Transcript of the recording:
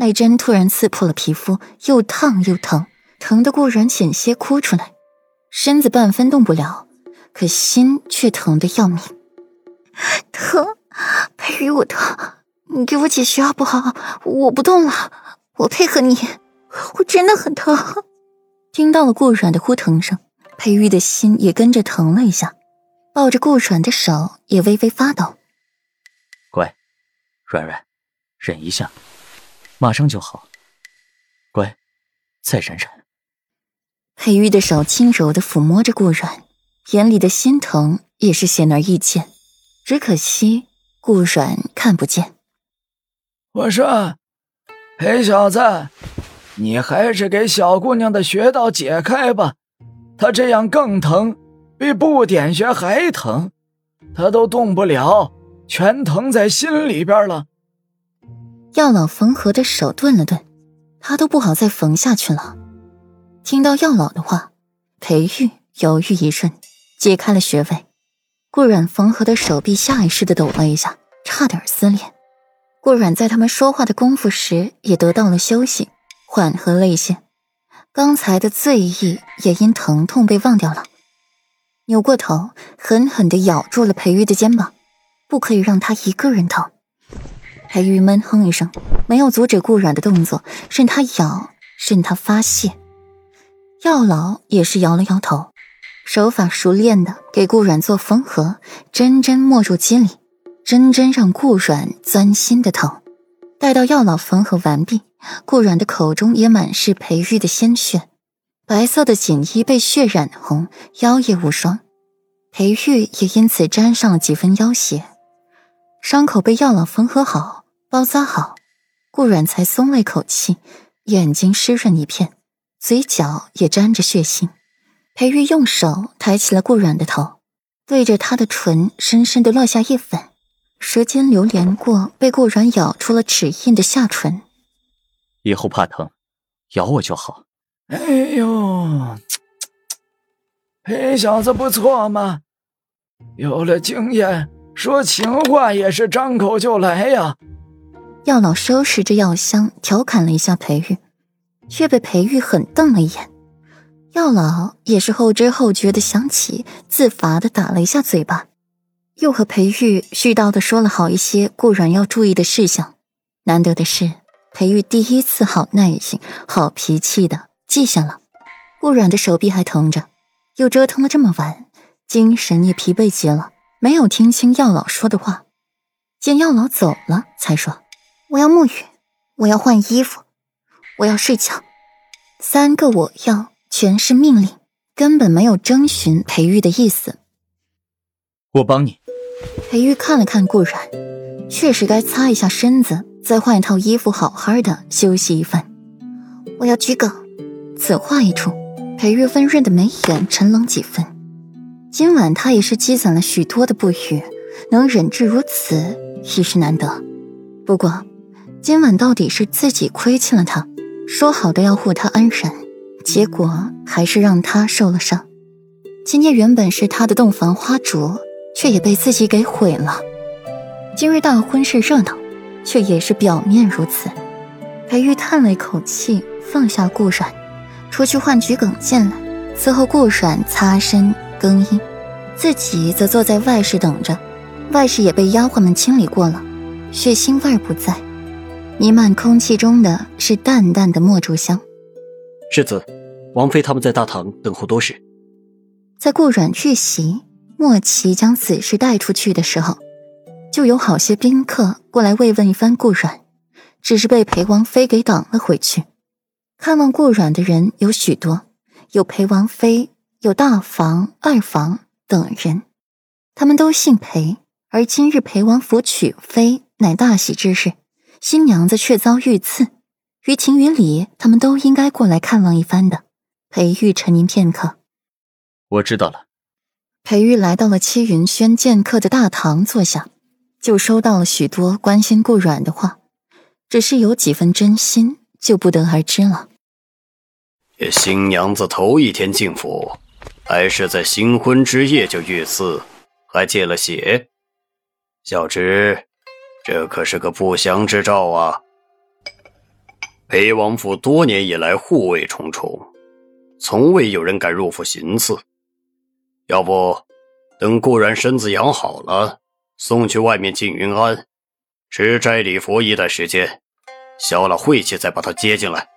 那针突然刺破了皮肤，又烫又疼，疼得顾然险些哭出来，身子半分动不了，可心却疼得要命。疼，裴玉，我疼，你给我解穴好不好？我不动了，我配合你，我真的很疼。听到了顾软的呼疼声，裴玉的心也跟着疼了一下，抱着顾软的手也微微发抖。乖，软软，忍一下，马上就好。乖，再忍忍。裴玉的手轻柔的抚摸着顾软，眼里的心疼也是显而易见。只可惜顾软看不见。我说，裴小子，你还是给小姑娘的穴道解开吧，她这样更疼，比不点穴还疼，她都动不了，全疼在心里边了。药老缝合的手顿了顿，他都不好再缝下去了。听到药老的话，裴玉犹豫一瞬，解开了穴位。顾阮缝合的手臂下意识的抖了一下，差点撕裂。顾阮在他们说话的功夫时也得到了休息，缓和了一些，刚才的醉意也因疼痛被忘掉了。扭过头，狠狠的咬住了裴玉的肩膀，不可以让他一个人疼。裴玉闷哼一声，没有阻止顾阮的动作，任他咬，任他发泄。药老也是摇了摇头。手法熟练的给顾软做缝合，针针没入肌里，针针让顾软钻心的疼。待到药老缝合完毕，顾软的口中也满是裴玉的鲜血，白色的锦衣被血染红，腰也无双，裴玉也因此沾上了几分妖邪。伤口被药老缝合好，包扎好，顾软才松了一口气，眼睛湿润一片，嘴角也沾着血腥。裴玉用手抬起了顾软的头，对着他的唇深深的落下一吻，舌尖流连过被顾软咬出了齿印的下唇。以后怕疼，咬我就好。哎呦，裴小子不错嘛，有了经验，说情话也是张口就来呀。药老收拾着药箱，调侃了一下裴玉，却被裴玉狠瞪了一眼。药老也是后知后觉的想起，自罚的打了一下嘴巴，又和裴玉絮叨的说了好一些顾软要注意的事项。难得的是，裴玉第一次好耐心、好脾气的记下了。顾软的手臂还疼着，又折腾了这么晚，精神也疲惫极了，没有听清药老说的话。见药老走了，才说：“我要沐浴，我要换衣服，我要睡觉。三个我要。”全是命令，根本没有征询裴玉的意思。我帮你。裴玉看了看顾然，确实该擦一下身子，再换一套衣服，好好的休息一番。我要桔梗。此话一出，裴玉温润的眉眼沉冷几分。今晚他也是积攒了许多的不愉，能忍至如此已是难得。不过，今晚到底是自己亏欠了他，说好的要护他安然。结果还是让他受了伤。今夜原本是他的洞房花烛，却也被自己给毁了。今日大婚是热闹，却也是表面如此。裴玉叹了一口气，放下顾软，出去换桔梗进来，伺候顾软擦身更衣，自己则坐在外室等着。外室也被丫鬟们清理过了，血腥味不在，弥漫空气中的是淡淡的墨竹香。世子，王妃他们在大堂等候多时。在顾阮去席，莫奇将此事带出去的时候，就有好些宾客过来慰问一番顾阮，只是被裴王妃给挡了回去。看望顾阮的人有许多，有裴王妃，有大房、二房等人，他们都姓裴。而今日裴王府娶妃，乃大喜之事，新娘子却遭遇刺。于情于理，他们都应该过来看望一番的。裴玉沉吟片刻，我知道了。裴玉来到了戚云轩剑客的大堂坐下，就收到了许多关心顾软的话，只是有几分真心，就不得而知了。新娘子头一天进府，还是在新婚之夜就遇刺，还见了血，小侄，这可是个不祥之兆啊！裴王府多年以来护卫重重，从未有人敢入府行刺。要不，等顾然身子养好了，送去外面静云庵，吃斋礼佛一段时间，消了晦气，再把他接进来。